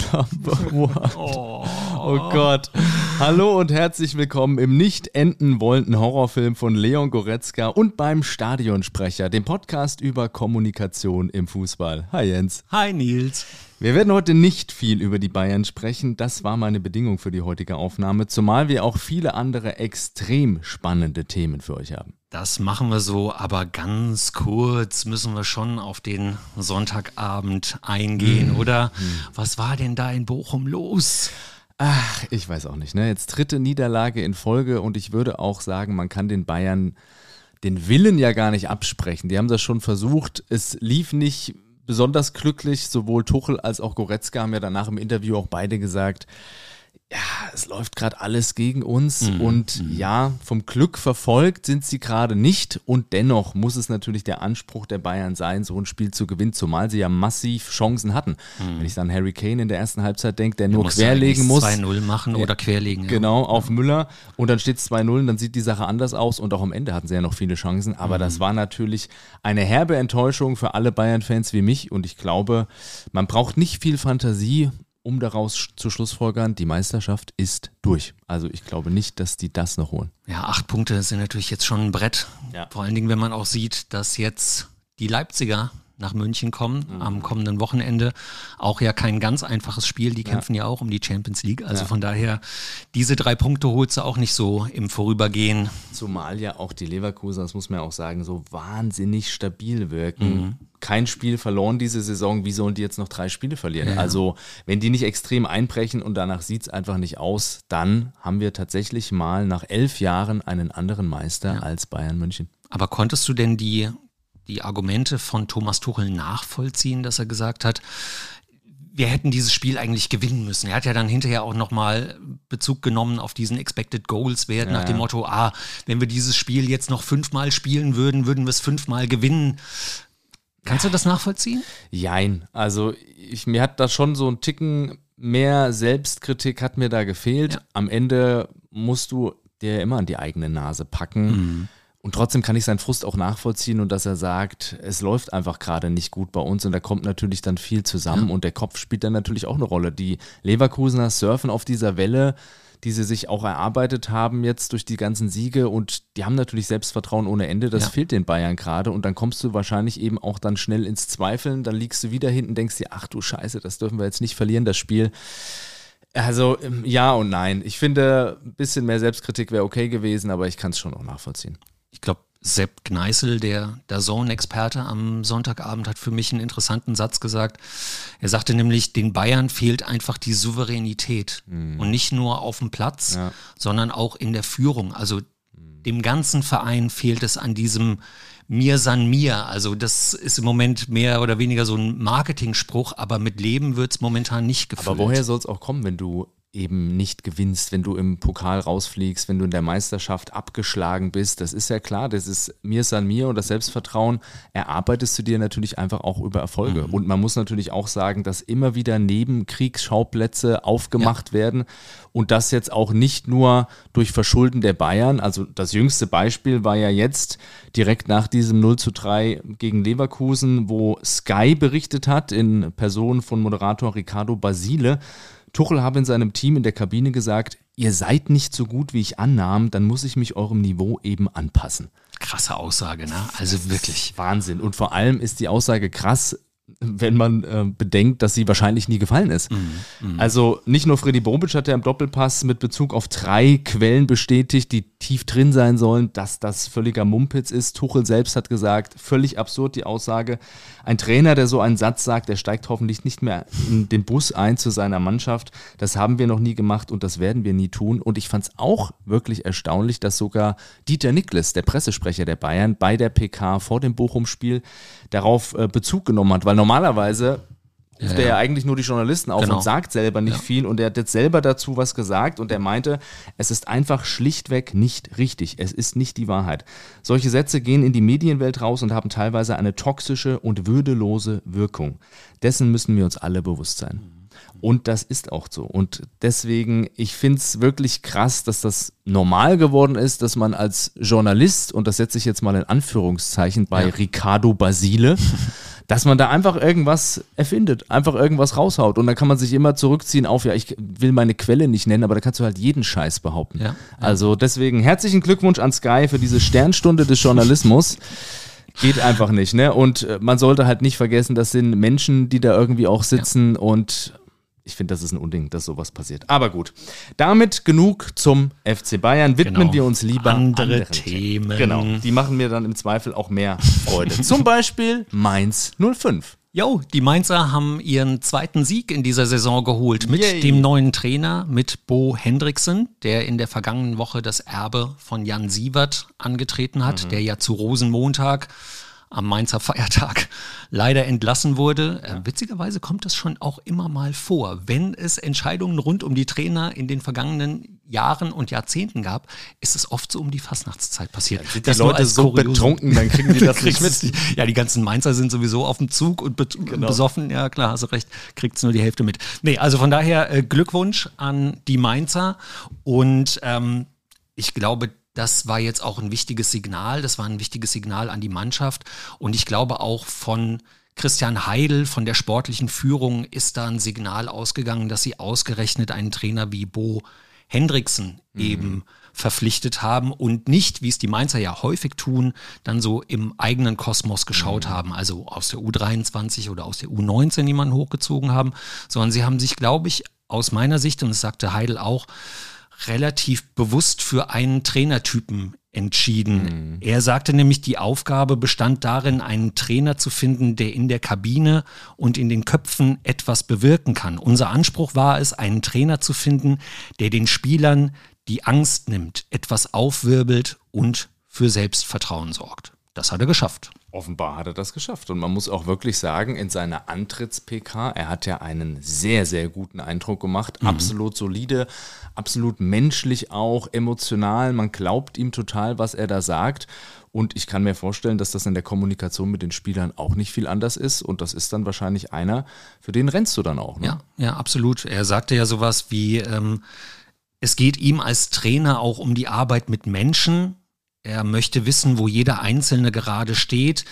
one. Oh. oh. Gott. Hallo und herzlich willkommen im nicht enden wollenden Horrorfilm von Leon Goretzka und beim Stadionsprecher, dem Podcast über Kommunikation im Fußball. Hi Jens. Hi Nils. Wir werden heute nicht viel über die Bayern sprechen. Das war meine Bedingung für die heutige Aufnahme, zumal wir auch viele andere extrem spannende Themen für euch haben. Das machen wir so, aber ganz kurz müssen wir schon auf den Sonntagabend eingehen, mhm. oder? Mhm. Was war denn da in Bochum los? Ach, ich weiß auch nicht. Ne? Jetzt dritte Niederlage in Folge und ich würde auch sagen, man kann den Bayern den Willen ja gar nicht absprechen. Die haben das schon versucht. Es lief nicht besonders glücklich. Sowohl Tuchel als auch Goretzka haben ja danach im Interview auch beide gesagt, ja, es läuft gerade alles gegen uns mhm. und mhm. ja, vom Glück verfolgt sind sie gerade nicht und dennoch muss es natürlich der Anspruch der Bayern sein, so ein Spiel zu gewinnen, zumal sie ja massiv Chancen hatten. Mhm. Wenn ich dann Harry Kane in der ersten Halbzeit denke, der, nur querlegen muss. 2-0 machen oder querlegen. Genau, auf ja. Müller und dann steht es 2-0 und dann sieht die Sache anders aus und auch am Ende hatten sie ja noch viele Chancen, aber das mhm. war natürlich eine herbe Enttäuschung für alle Bayern-Fans wie mich und ich glaube, man braucht nicht viel Fantasie, um daraus zu schlussfolgern, die Meisterschaft ist durch. Also ich glaube nicht, dass die das noch holen. Ja, acht Punkte sind natürlich jetzt schon ein Brett. Ja. Vor allen Dingen, wenn man auch sieht, dass jetzt die Leipziger nach München kommen mhm. am kommenden Wochenende. Auch ja kein ganz einfaches Spiel. Die kämpfen ja, ja auch um die Champions League. Also ja. von daher, diese drei Punkte holst du auch nicht so im Vorübergehen. Zumal ja auch die Leverkusen, das muss man ja auch sagen, so wahnsinnig stabil wirken. Mhm. Kein Spiel verloren diese Saison. Wie sollen die jetzt noch drei Spiele verlieren? Ja. Also, wenn die nicht extrem einbrechen und danach sieht es einfach nicht aus, dann haben wir tatsächlich mal nach elf Jahren einen anderen Meister als Bayern München. Aber konntest du denn die die Argumente von Thomas Tuchel nachvollziehen, dass er gesagt hat, wir hätten dieses Spiel eigentlich gewinnen müssen. Er hat ja dann hinterher auch nochmal Bezug genommen auf diesen Expected Goals Wert ja, nach dem Motto, ah, wenn wir dieses Spiel jetzt noch fünfmal spielen würden, würden wir es fünfmal gewinnen. Kannst du das nachvollziehen? Jein. Also ich, mir hat da schon so ein Ticken mehr Selbstkritik hat mir da gefehlt. Ja. Am Ende musst du dir immer an die eigene Nase packen. Mhm. Und trotzdem kann ich seinen Frust auch nachvollziehen und dass er sagt, es läuft einfach gerade nicht gut bei uns und da kommt natürlich dann viel zusammen ja. und der Kopf spielt dann natürlich auch eine Rolle. Die Leverkusener surfen auf dieser Welle, die sie sich auch erarbeitet haben jetzt durch die ganzen Siege und die haben natürlich Selbstvertrauen ohne Ende. Das ja. fehlt den Bayern gerade und dann kommst du wahrscheinlich eben auch dann schnell ins Zweifeln. Dann liegst du wieder hinten, denkst dir, ach du Scheiße, das dürfen wir jetzt nicht verlieren, das Spiel. Also ähm, ja und nein. Ich finde, ein bisschen mehr Selbstkritik wäre okay gewesen, aber ich kann es schon auch nachvollziehen ich glaube, Sepp Gneißel, der, der Zone-Experte am Sonntagabend, hat für mich einen interessanten Satz gesagt. Er sagte nämlich, den Bayern fehlt einfach die Souveränität. Mhm. Und nicht nur auf dem Platz, ja. sondern auch in der Führung. Also mhm. dem ganzen Verein fehlt es an diesem mir san mir. Also das ist im Moment mehr oder weniger so ein Marketingspruch, aber mit Leben wird es momentan nicht gefüllt. Aber woher soll es auch kommen, wenn du eben nicht gewinnst, wenn du im Pokal rausfliegst, wenn du in der Meisterschaft abgeschlagen bist. Das ist ja klar, das ist mir san mir und das Selbstvertrauen erarbeitest du dir natürlich einfach auch über Erfolge. Mhm. Und man muss natürlich auch sagen, dass immer wieder Nebenkriegsschauplätze aufgemacht ja. werden und das jetzt auch nicht nur durch Verschulden der Bayern. Also das jüngste Beispiel war ja jetzt direkt nach diesem 0 zu 3 gegen Leverkusen, wo Sky berichtet hat in Person von Moderator Ricardo Basile, Tuchel habe in seinem Team in der Kabine gesagt, ihr seid nicht so gut, wie ich annahm, dann muss ich mich eurem Niveau eben anpassen. Krasse Aussage, ne? Also wirklich. Wahnsinn. Und vor allem ist die Aussage krass, wenn man äh, bedenkt, dass sie wahrscheinlich nie gefallen ist. Mhm, mh. Also nicht nur Freddy Bobic hat ja im Doppelpass mit Bezug auf drei Quellen bestätigt, die tief drin sein sollen, dass das völliger Mumpitz ist. Tuchel selbst hat gesagt, völlig absurd die Aussage. Ein Trainer, der so einen Satz sagt, der steigt hoffentlich nicht mehr in den Bus ein zu seiner Mannschaft. Das haben wir noch nie gemacht und das werden wir nie tun. Und ich fand es auch wirklich erstaunlich, dass sogar Dieter Niklas, der Pressesprecher der Bayern, bei der PK vor dem Bochum-Spiel darauf äh, Bezug genommen hat, weil normalerweise ruft ja, er ja eigentlich nur die Journalisten auf genau. und sagt selber nicht ja. viel und er hat jetzt selber dazu was gesagt und er meinte, es ist einfach schlichtweg nicht richtig. Es ist nicht die Wahrheit. Solche Sätze gehen in die Medienwelt raus und haben teilweise eine toxische und würdelose Wirkung. Dessen müssen wir uns alle bewusst sein. Und das ist auch so. Und deswegen, ich finde es wirklich krass, dass das normal geworden ist, dass man als Journalist, und das setze ich jetzt mal in Anführungszeichen bei ja. Ricardo Basile, dass man da einfach irgendwas erfindet, einfach irgendwas raushaut. Und dann kann man sich immer zurückziehen auf, ja, ich will meine Quelle nicht nennen, aber da kannst du halt jeden Scheiß behaupten. Ja. Also deswegen herzlichen Glückwunsch an Sky für diese Sternstunde des Journalismus. Geht einfach nicht, ne? Und äh, man sollte halt nicht vergessen, das sind Menschen, die da irgendwie auch sitzen ja. und ich finde, das ist ein Unding, dass sowas passiert. Aber gut. Damit genug zum FC Bayern. Widmen genau. wir uns lieber andere anderen Themen. Themen. Genau. Die machen mir dann im Zweifel auch mehr Freude. Zum Beispiel Mainz 05. Jo, die Mainzer haben ihren zweiten Sieg in dieser Saison geholt mit Yay. dem neuen Trainer, mit Bo Hendrickson, der in der vergangenen Woche das Erbe von Jan Sievert angetreten hat, mhm. der ja zu Rosenmontag am Mainzer Feiertag leider entlassen wurde. Äh, witzigerweise kommt das schon auch immer mal vor. Wenn es Entscheidungen rund um die Trainer in den vergangenen Jahren und Jahrzehnten gab, ist es oft so um die Fastnachtszeit passiert. Ja, sind die Leute so Kuriosum. betrunken, dann kriegen die das nicht mit. Ja, die ganzen Mainzer sind sowieso auf dem Zug und genau. besoffen. Ja, klar, hast du recht, kriegt es nur die Hälfte mit. Nee, also von daher äh, Glückwunsch an die Mainzer und ähm, ich glaube, das war jetzt auch ein wichtiges Signal. Das war ein wichtiges Signal an die Mannschaft. Und ich glaube auch von Christian Heidel, von der sportlichen Führung, ist da ein Signal ausgegangen, dass sie ausgerechnet einen Trainer wie Bo Hendricksen mhm. eben verpflichtet haben und nicht, wie es die Mainzer ja häufig tun, dann so im eigenen Kosmos geschaut mhm. haben, also aus der U23 oder aus der U19 jemanden hochgezogen haben, sondern sie haben sich, glaube ich, aus meiner Sicht, und das sagte Heidel auch, relativ bewusst für einen Trainertypen entschieden. Mhm. Er sagte nämlich, die Aufgabe bestand darin, einen Trainer zu finden, der in der Kabine und in den Köpfen etwas bewirken kann. Unser Anspruch war es, einen Trainer zu finden, der den Spielern die Angst nimmt, etwas aufwirbelt und für Selbstvertrauen sorgt. Das hat er geschafft. Offenbar hat er das geschafft. Und man muss auch wirklich sagen, in seiner Antritts-PK, er hat ja einen sehr, sehr guten Eindruck gemacht. Mhm. Absolut solide, absolut menschlich auch, emotional. Man glaubt ihm total, was er da sagt. Und ich kann mir vorstellen, dass das in der Kommunikation mit den Spielern auch nicht viel anders ist. Und das ist dann wahrscheinlich einer, für den rennst du dann auch. Ne? Ja, ja, absolut. Er sagte ja sowas wie, ähm, es geht ihm als Trainer auch um die Arbeit mit Menschen er möchte wissen, wo jeder Einzelne gerade steht.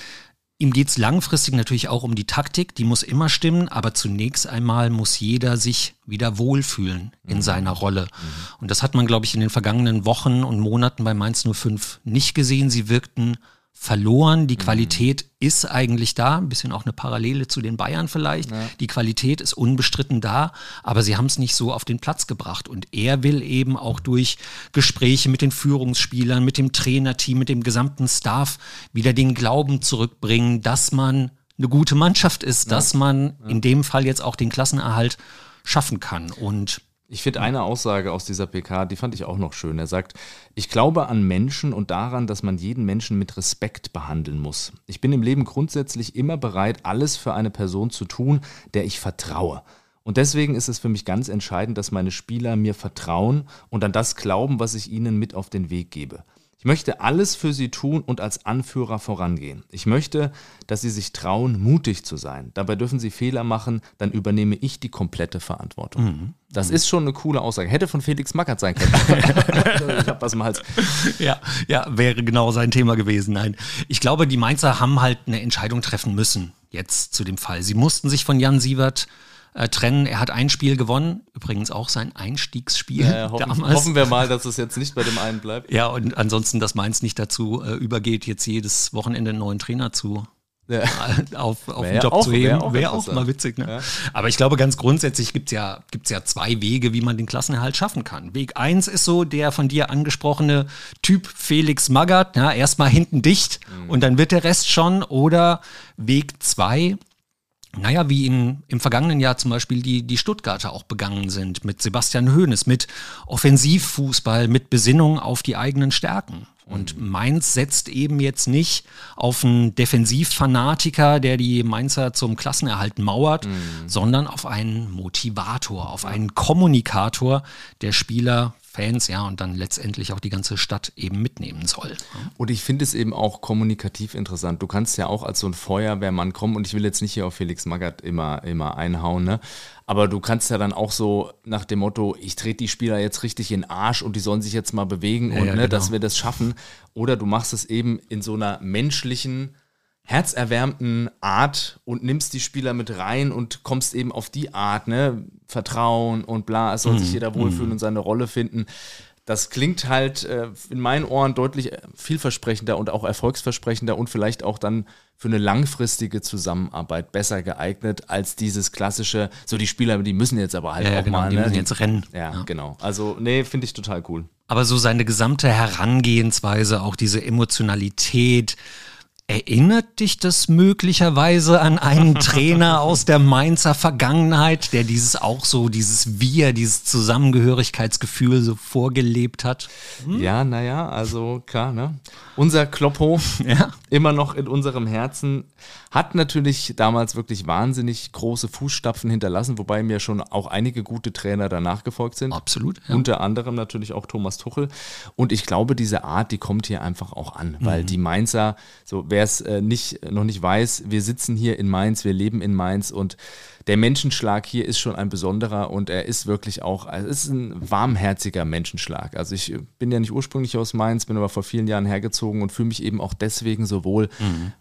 Ihm geht es langfristig natürlich auch um die Taktik, die muss immer stimmen, aber zunächst einmal muss jeder sich wieder wohlfühlen in mhm. seiner Rolle. Mhm. Und das hat man, glaube ich, in den vergangenen Wochen und Monaten bei Mainz 05 nicht gesehen. Sie wirkten verloren. Die mhm. Qualität mhm. ist eigentlich da, ein bisschen auch eine Parallele zu den Bayern vielleicht. Ja. Die Qualität ist unbestritten da, aber sie haben es nicht so auf den Platz gebracht. Und er will eben auch durch Gespräche mit den Führungsspielern, mit dem Trainerteam, mit dem gesamten Staff wieder den Glauben zurückbringen, dass man eine gute Mannschaft ist, ja. dass man ja. in dem Fall jetzt auch den Klassenerhalt schaffen kann. Und ich finde eine Aussage aus dieser PK, die fand ich auch noch schön. Er sagt, ich glaube an Menschen und daran, dass man jeden Menschen mit Respekt behandeln muss. Ich bin im Leben grundsätzlich immer bereit, alles für eine Person zu tun, der ich vertraue. Und deswegen ist es für mich ganz entscheidend, dass meine Spieler mir vertrauen und an das glauben, was ich ihnen mit auf den Weg gebe. Ich möchte alles für sie tun und als Anführer vorangehen. Ich möchte, dass sie sich trauen, mutig zu sein. Dabei dürfen sie Fehler machen, dann übernehme ich die komplette Verantwortung. Mhm. Das mhm. ist schon eine coole Aussage. Hätte von Felix Mackert sein können. ich hab was im Hals. Ja, ja, wäre genau sein Thema gewesen. Nein. Ich glaube, die Mainzer haben halt eine Entscheidung treffen müssen, jetzt zu dem Fall. Sie mussten sich von Jan Sievert äh, trennen. Er hat ein Spiel gewonnen, übrigens auch sein Einstiegsspiel ja, hoffen, damals. Hoffen wir mal, dass es jetzt nicht bei dem einen bleibt. Ja, und ansonsten, dass Mainz nicht dazu äh, übergeht, jetzt jedes Wochenende einen neuen Trainer zu ja. auf, auf den Job auch, zu heben. Wäre auch, wär auch mal witzig. Ne? Ja. Aber ich glaube, ganz grundsätzlich gibt es ja, gibt's ja zwei Wege, wie man den Klassenerhalt schaffen kann. Weg eins ist so der von dir angesprochene Typ Felix Magath, ja, erstmal hinten dicht mhm. und dann wird der Rest schon. Oder Weg zwei naja, wie in, im vergangenen Jahr zum Beispiel die, die Stuttgarter auch begangen sind, mit Sebastian Hoeneß, mit Offensivfußball, mit Besinnung auf die eigenen Stärken. Und mhm. Mainz setzt eben jetzt nicht auf einen Defensivfanatiker, der die Mainzer zum Klassenerhalt mauert, mhm. sondern auf einen Motivator, auf einen Kommunikator, der Spieler Fans, ja, und dann letztendlich auch die ganze Stadt eben mitnehmen soll. Und ich finde es eben auch kommunikativ interessant. Du kannst ja auch als so ein Feuerwehrmann kommen und ich will jetzt nicht hier auf Felix Magath immer, immer einhauen, ne? Aber du kannst ja dann auch so nach dem Motto, ich trete die Spieler jetzt richtig in den Arsch und die sollen sich jetzt mal bewegen ja, und ja, ne, genau. dass wir das schaffen. Oder du machst es eben in so einer menschlichen, herzerwärmten Art und nimmst die Spieler mit rein und kommst eben auf die Art, ne? Vertrauen und bla, es soll sich jeder wohlfühlen und seine Rolle finden. Das klingt halt äh, in meinen Ohren deutlich vielversprechender und auch erfolgsversprechender und vielleicht auch dann für eine langfristige Zusammenarbeit besser geeignet als dieses klassische, so die Spieler, die müssen jetzt aber halt Ja, ja, auch genau, mal, die ne? müssen jetzt rennen. Ja, Ja. genau. Also, nee, finde ich total cool. Aber so seine gesamte Herangehensweise, auch diese Emotionalität, erinnert dich das möglicherweise an einen Trainer aus der Mainzer Vergangenheit, der dieses auch so, dieses Wir, dieses Zusammengehörigkeitsgefühl so vorgelebt hat? Ja, naja, also klar, ne? Unser Kloppo, Ja. immer noch in unserem Herzen, hat natürlich damals wirklich wahnsinnig große Fußstapfen hinterlassen, wobei mir schon auch einige gute Trainer danach gefolgt sind. Absolut. Ja. Unter anderem natürlich auch Thomas Tuchel. Und ich glaube, diese Art, die kommt hier einfach auch an, Mhm. weil die Mainzer, so wer es äh, nicht, noch nicht weiß, wir sitzen hier in Mainz, wir leben in Mainz und der Menschenschlag hier ist schon ein besonderer und er ist wirklich auch, also es ist ein warmherziger Menschenschlag. Also ich bin ja nicht ursprünglich aus Mainz, bin aber vor vielen Jahren hergezogen und fühle mich eben auch deswegen so wohl,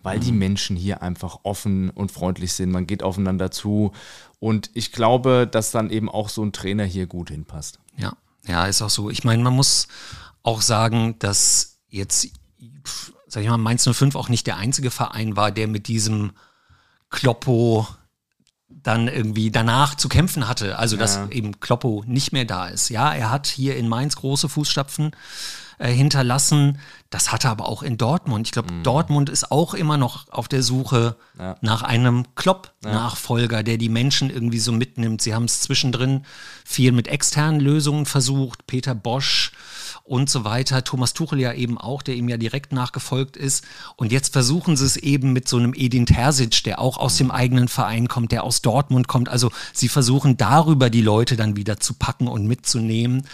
weil die Menschen hier einfach offen und freundlich sind. Man geht aufeinander zu und ich glaube, dass dann eben auch so ein Trainer hier gut hinpasst. Ja, ja, ist auch so. Ich meine, man muss auch sagen, dass jetzt, sag ich mal, Mainz 05 auch nicht der einzige Verein war, der mit diesem Kloppo dann irgendwie danach zu kämpfen hatte. Also, dass Ja. eben Kloppo nicht mehr da ist. Ja, er hat hier in Mainz große Fußstapfen äh, hinterlassen. Das hatte aber auch in Dortmund. Ich glaube, Dortmund ist auch immer noch auf der Suche Ja. nach einem Klopp-Nachfolger, der die Menschen irgendwie so mitnimmt. Sie haben es zwischendrin viel mit externen Lösungen versucht. Peter Bosch und so weiter. Thomas Tuchel ja eben auch, der ihm ja direkt nachgefolgt ist. Und jetzt versuchen sie es eben mit so einem Edin Terzic, der auch aus dem eigenen Verein kommt, der aus Dortmund kommt. Also sie versuchen darüber die Leute dann wieder zu packen und mitzunehmen.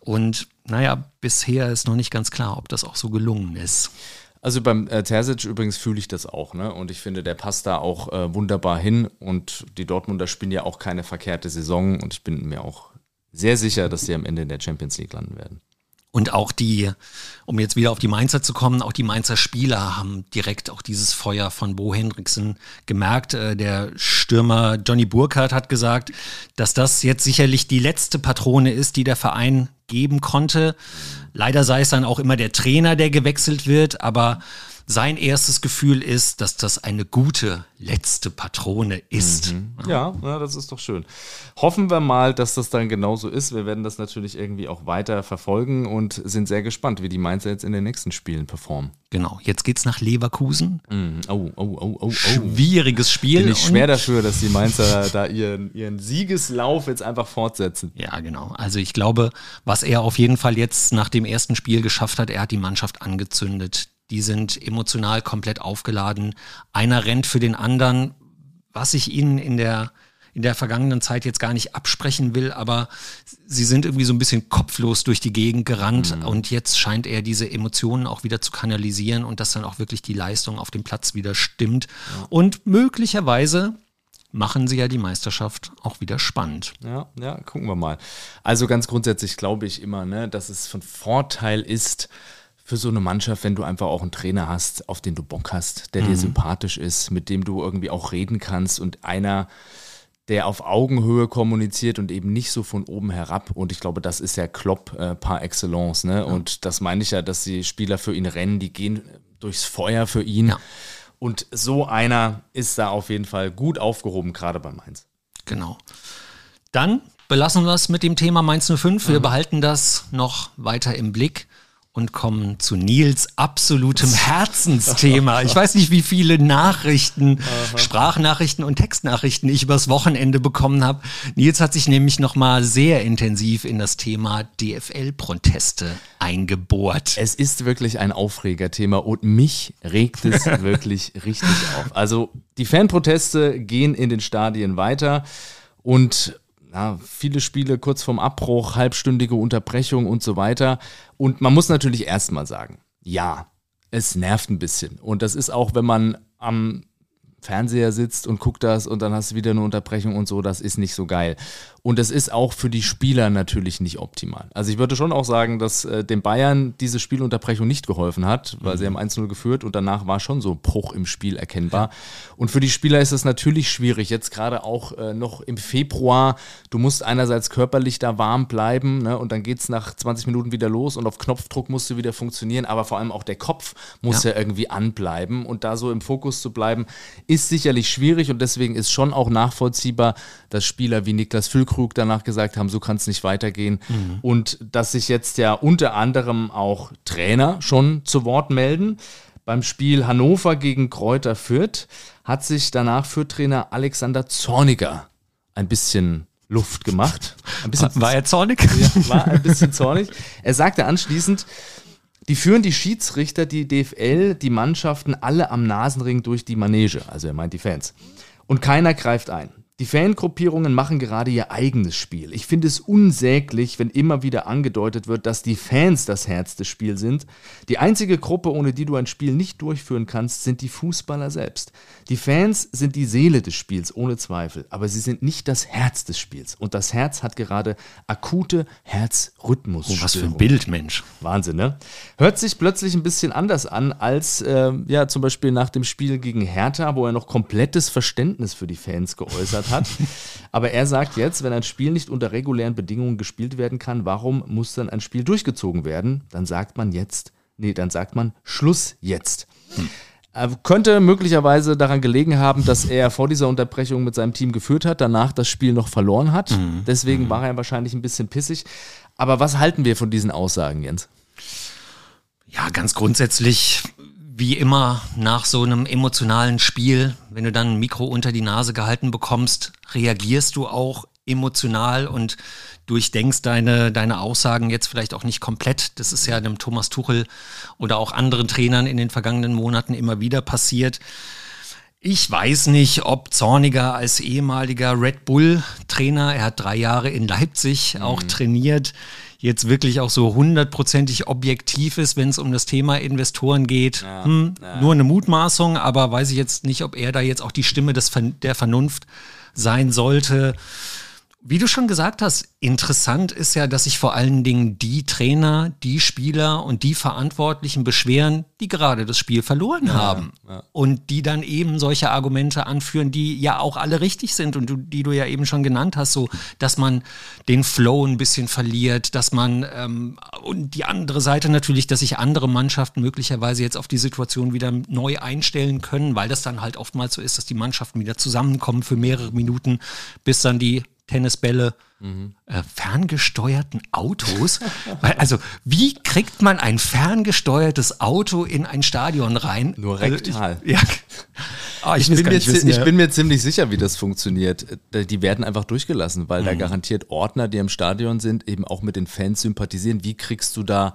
Und naja, bisher ist noch nicht ganz klar, ob das auch so gelungen ist. Also beim äh, Terzic übrigens fühle ich das auch, ne? Und ich finde, der passt da auch äh, wunderbar hin. Und die Dortmunder spielen ja auch keine verkehrte Saison. Und ich bin mir auch sehr sicher, dass sie am Ende in der Champions League landen werden. Und auch die, um jetzt wieder auf die Mainzer zu kommen, auch die Mainzer Spieler haben direkt auch dieses Feuer von Bo Hendrickson gemerkt. Äh, Der Stürmer Johnny Burkhardt hat gesagt, dass das jetzt sicherlich die letzte Patrone ist, die der Verein geben konnte. Leider sei es dann auch immer der Trainer, der gewechselt wird, aber sein erstes Gefühl ist, dass das eine gute letzte Patrone ist. Ja, ja, das ist doch schön. Hoffen wir mal, dass das dann genauso ist. Wir werden das natürlich irgendwie auch weiter verfolgen und sind sehr gespannt, wie die Mainzer jetzt in den nächsten Spielen performen. Genau, jetzt geht's nach Leverkusen. Mhm. Oh, oh, oh, oh. Schwieriges Spiel. Bin ich schwer dafür, dass die Mainzer da ihren, ihren Siegeslauf jetzt einfach fortsetzen. Ja, genau. Also ich glaube, was er auf jeden Fall jetzt nach dem ersten Spiel geschafft hat, er hat die Mannschaft angezündet. Die sind emotional komplett aufgeladen. Einer rennt für den anderen, was ich ihnen in der in der vergangenen Zeit jetzt gar nicht absprechen will, aber sie sind irgendwie so ein bisschen kopflos durch die Gegend gerannt und jetzt scheint er diese Emotionen auch wieder zu kanalisieren und dass dann auch wirklich die Leistung auf dem Platz wieder stimmt. Und möglicherweise machen sie ja die Meisterschaft auch wieder spannend. Ja, ja, gucken wir mal. Also ganz grundsätzlich glaube ich immer, ne, dass es von Vorteil ist für so eine Mannschaft, wenn du einfach auch einen Trainer hast, auf den du Bock hast, der dir sympathisch ist, mit dem du irgendwie auch reden kannst und einer, der auf Augenhöhe kommuniziert und eben nicht so von oben herab. Und ich glaube, das ist ja Klopp äh, par excellence. Ne? Und das meine ich ja, dass die Spieler für ihn rennen, die gehen durchs Feuer für ihn. Ja. Und so einer ist da auf jeden Fall gut aufgehoben, gerade bei Mainz. Genau. Dann belassen wir es mit dem Thema Mainz 05. Wir behalten das noch weiter im Blick und kommen zu Nils absolutem Herzensthema. Ich weiß nicht, wie viele Nachrichten, Sprachnachrichten und Textnachrichten ich übers Wochenende bekommen habe. Nils hat sich nämlich noch mal sehr intensiv in das Thema DFL-Proteste eingebohrt. Es ist wirklich ein Aufregerthema und mich regt es wirklich richtig auf. Also die Fanproteste gehen in den Stadien weiter und ja, viele Spiele kurz vorm Abbruch, halbstündige Unterbrechung und so weiter. Und man muss natürlich erstmal sagen, ja, es nervt ein bisschen. Und das ist auch, wenn man am Fernseher sitzt und guckt das und dann hast du wieder eine Unterbrechung und so, das ist nicht so geil. Und es ist auch für die Spieler natürlich nicht optimal. Also ich würde schon auch sagen, dass äh, dem Bayern diese Spielunterbrechung nicht geholfen hat, weil mhm. sie haben 1-0 geführt und danach war schon so Bruch im Spiel erkennbar. Und für die Spieler ist es natürlich schwierig, jetzt gerade auch äh, noch im Februar, du musst einerseits körperlich da warm bleiben ne, und dann geht es nach 20 Minuten wieder los und auf Knopfdruck musst du wieder funktionieren, aber vor allem auch der Kopf muss ja, ja irgendwie anbleiben und da so im Fokus zu bleiben, ist sicherlich schwierig und deswegen ist schon auch nachvollziehbar, dass Spieler wie Niklas Füllkrug danach gesagt haben, so kann es nicht weitergehen. Mhm. Und dass sich jetzt ja unter anderem auch Trainer schon zu Wort melden. Beim Spiel Hannover gegen Kräuter Fürth hat sich danach Fürth-Trainer Alexander Zorniger ein bisschen Luft gemacht. Bisschen, war er zornig? Ja, war ein bisschen zornig. Er sagte anschließend, die führen die Schiedsrichter, die DFL, die Mannschaften alle am Nasenring durch die Manege. Also er meint die Fans. Und keiner greift ein. Die Fangruppierungen machen gerade ihr eigenes Spiel. Ich finde es unsäglich, wenn immer wieder angedeutet wird, dass die Fans das Herz des Spiels sind. Die einzige Gruppe, ohne die du ein Spiel nicht durchführen kannst, sind die Fußballer selbst. Die Fans sind die Seele des Spiels, ohne Zweifel, aber sie sind nicht das Herz des Spiels. Und das Herz hat gerade akute Herzrhythmus. Oh, was für ein Bild, Mensch. Wahnsinn, ne? Hört sich plötzlich ein bisschen anders an als äh, ja zum Beispiel nach dem Spiel gegen Hertha, wo er noch komplettes Verständnis für die Fans geäußert hat hat. Aber er sagt jetzt, wenn ein Spiel nicht unter regulären Bedingungen gespielt werden kann, warum muss dann ein Spiel durchgezogen werden? Dann sagt man jetzt, nee, dann sagt man Schluss jetzt. Hm. Er könnte möglicherweise daran gelegen haben, dass er vor dieser Unterbrechung mit seinem Team geführt hat, danach das Spiel noch verloren hat. Mhm. Deswegen mhm. war er wahrscheinlich ein bisschen pissig. Aber was halten wir von diesen Aussagen, Jens? Ja, ganz grundsätzlich wie immer nach so einem emotionalen Spiel, wenn du dann ein Mikro unter die Nase gehalten bekommst, reagierst du auch emotional und durchdenkst deine, deine Aussagen jetzt vielleicht auch nicht komplett. Das ist ja dem Thomas Tuchel oder auch anderen Trainern in den vergangenen Monaten immer wieder passiert. Ich weiß nicht, ob Zorniger als ehemaliger Red Bull-Trainer, er hat drei Jahre in Leipzig auch mhm. trainiert, jetzt wirklich auch so hundertprozentig objektiv ist, wenn es um das Thema Investoren geht. Ja, hm, ja. Nur eine Mutmaßung, aber weiß ich jetzt nicht, ob er da jetzt auch die Stimme des, der Vernunft sein sollte. Wie du schon gesagt hast, interessant ist ja, dass sich vor allen Dingen die Trainer, die Spieler und die Verantwortlichen beschweren, die gerade das Spiel verloren ja, haben. Ja. Und die dann eben solche Argumente anführen, die ja auch alle richtig sind und du, die du ja eben schon genannt hast, so, dass man den Flow ein bisschen verliert, dass man, ähm, und die andere Seite natürlich, dass sich andere Mannschaften möglicherweise jetzt auf die Situation wieder neu einstellen können, weil das dann halt oftmals so ist, dass die Mannschaften wieder zusammenkommen für mehrere Minuten, bis dann die Tennisbälle, mhm. äh, ferngesteuerten Autos. also, wie kriegt man ein ferngesteuertes Auto in ein Stadion rein? Nur also, rektal. Also ich, ja. Oh, ich, ich, bin mir, wissen, ich, bin mir, ziemlich sicher, wie das funktioniert. Äh, die werden einfach durchgelassen, weil mhm. da garantiert Ordner, die im Stadion sind, eben auch mit den Fans sympathisieren. Wie kriegst du da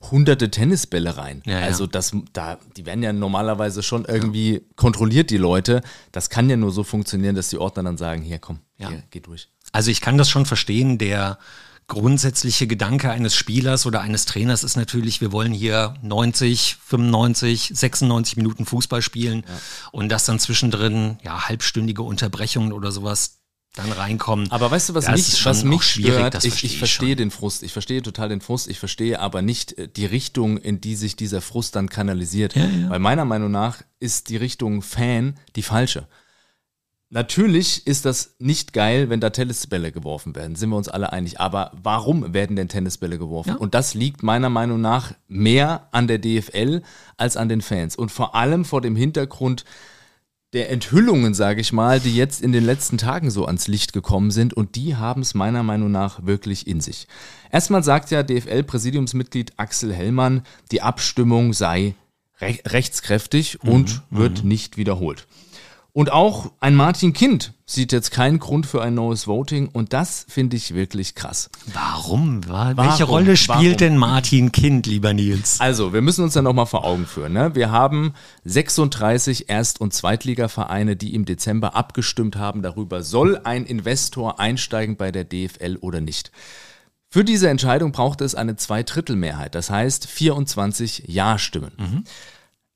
hunderte Tennisbälle rein. Ja, also das, da, die werden ja normalerweise schon irgendwie ja. kontrolliert, die Leute. Das kann ja nur so funktionieren, dass die Ordner dann sagen, hier komm, ja. hier, geh durch. Also ich kann das schon verstehen, der grundsätzliche Gedanke eines Spielers oder eines Trainers ist natürlich, wir wollen hier 90, 95, 96 Minuten Fußball spielen ja. und das dann zwischendrin, ja, halbstündige Unterbrechungen oder sowas dann reinkommen. Aber weißt du, was mich, was mich stört? Ich, ich verstehe den Frust. Ich verstehe total den Frust. Ich verstehe aber nicht äh, die Richtung, in die sich dieser Frust dann kanalisiert. Ja, ja. Weil meiner Meinung nach ist die Richtung Fan die falsche. Natürlich ist das nicht geil, wenn da Tennisbälle geworfen werden, sind wir uns alle einig. Aber warum werden denn Tennisbälle geworfen? Ja. Und das liegt meiner Meinung nach mehr an der DFL als an den Fans. Und vor allem vor dem Hintergrund, der Enthüllungen, sage ich mal, die jetzt in den letzten Tagen so ans Licht gekommen sind und die haben es meiner Meinung nach wirklich in sich. Erstmal sagt ja DFL-Präsidiumsmitglied Axel Hellmann, die Abstimmung sei re rechtskräftig und mhm, wird mhm. nicht wiederholt. Und auch ein Martin Kind sieht jetzt keinen Grund für ein neues Voting und das finde ich wirklich krass. Warum? Warum? Welche Rolle spielt Warum? denn Martin Kind, lieber Nils? Also, wir müssen uns dann nochmal vor Augen führen. Ne? Wir haben 36 Erst- und Zweitligavereine, die im Dezember abgestimmt haben darüber, soll ein Investor einsteigen bei der DFL oder nicht. Für diese Entscheidung braucht es eine Zweidrittelmehrheit, das heißt 24 Ja-Stimmen. Mhm.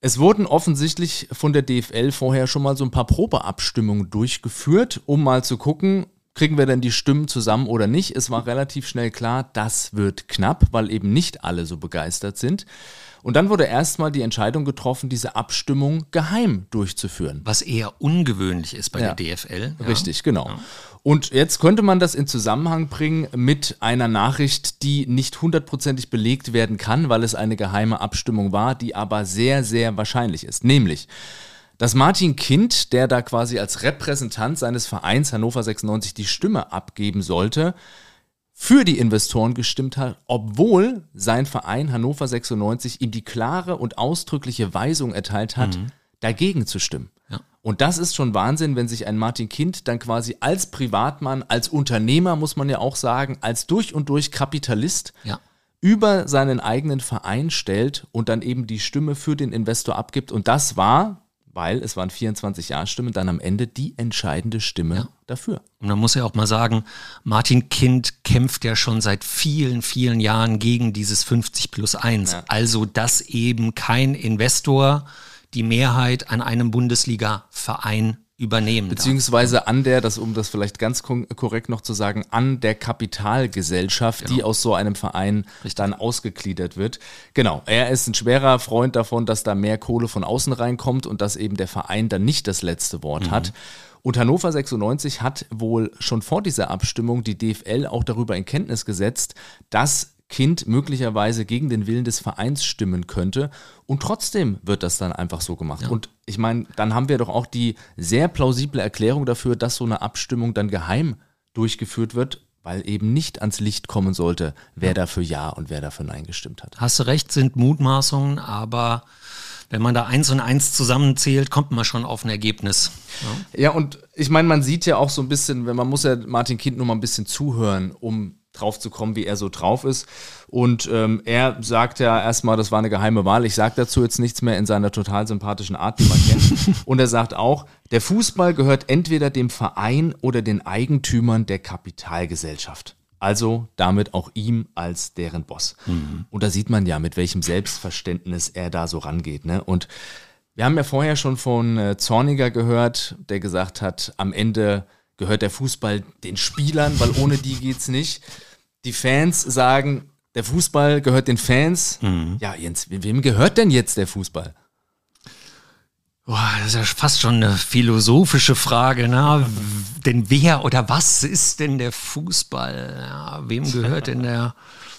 Es wurden offensichtlich von der DFL vorher schon mal so ein paar Probeabstimmungen durchgeführt, um mal zu gucken, kriegen wir denn die Stimmen zusammen oder nicht. Es war relativ schnell klar, das wird knapp, weil eben nicht alle so begeistert sind. Und dann wurde erstmal die Entscheidung getroffen, diese Abstimmung geheim durchzuführen. Was eher ungewöhnlich ist bei ja. der DFL. Ja. Richtig, genau. Ja. Und jetzt könnte man das in Zusammenhang bringen mit einer Nachricht, die nicht hundertprozentig belegt werden kann, weil es eine geheime Abstimmung war, die aber sehr, sehr wahrscheinlich ist. Nämlich, dass Martin Kind, der da quasi als Repräsentant seines Vereins Hannover 96 die Stimme abgeben sollte, für die Investoren gestimmt hat, obwohl sein Verein Hannover 96 ihm die klare und ausdrückliche Weisung erteilt hat, mhm. dagegen zu stimmen. Ja. Und das ist schon Wahnsinn, wenn sich ein Martin Kind dann quasi als Privatmann, als Unternehmer, muss man ja auch sagen, als durch und durch Kapitalist ja. über seinen eigenen Verein stellt und dann eben die Stimme für den Investor abgibt. Und das war, weil es waren 24 Ja-Stimmen, dann am Ende die entscheidende Stimme ja. dafür. Und man muss ja auch mal sagen, Martin Kind kämpft ja schon seit vielen, vielen Jahren gegen dieses 50 plus 1. Ja. Also, dass eben kein Investor die Mehrheit an einem Bundesliga-Verein übernehmen. Beziehungsweise darf. an der, das, um das vielleicht ganz korrekt noch zu sagen, an der Kapitalgesellschaft, genau. die aus so einem Verein Richtig. dann ausgegliedert wird. Genau, er ist ein schwerer Freund davon, dass da mehr Kohle von außen reinkommt und dass eben der Verein dann nicht das letzte Wort mhm. hat. Und Hannover 96 hat wohl schon vor dieser Abstimmung die DFL auch darüber in Kenntnis gesetzt, dass Kind möglicherweise gegen den Willen des Vereins stimmen könnte. Und trotzdem wird das dann einfach so gemacht. Ja. Und ich meine, dann haben wir doch auch die sehr plausible Erklärung dafür, dass so eine Abstimmung dann geheim durchgeführt wird, weil eben nicht ans Licht kommen sollte, wer ja. dafür Ja und wer dafür Nein gestimmt hat. Hast du recht, sind Mutmaßungen, aber wenn man da eins und eins zusammenzählt, kommt man schon auf ein Ergebnis. Ja, ja und ich meine, man sieht ja auch so ein bisschen, wenn man muss ja Martin Kind nur mal ein bisschen zuhören, um drauf zu kommen, wie er so drauf ist. Und ähm, er sagt ja erstmal, das war eine geheime Wahl. Ich sage dazu jetzt nichts mehr in seiner total sympathischen Art, die man kennt. Und er sagt auch, der Fußball gehört entweder dem Verein oder den Eigentümern der Kapitalgesellschaft. Also damit auch ihm als deren Boss. Mhm. Und da sieht man ja, mit welchem Selbstverständnis er da so rangeht. Ne? Und wir haben ja vorher schon von äh, Zorniger gehört, der gesagt hat, am Ende gehört der Fußball den Spielern, weil ohne die geht's nicht. Die Fans sagen, der Fußball gehört den Fans. Mhm. Ja, Jens, wem gehört denn jetzt der Fußball? Boah, das ist ja fast schon eine philosophische Frage. Ne? denn wer oder was ist denn der Fußball? Ja, wem gehört denn der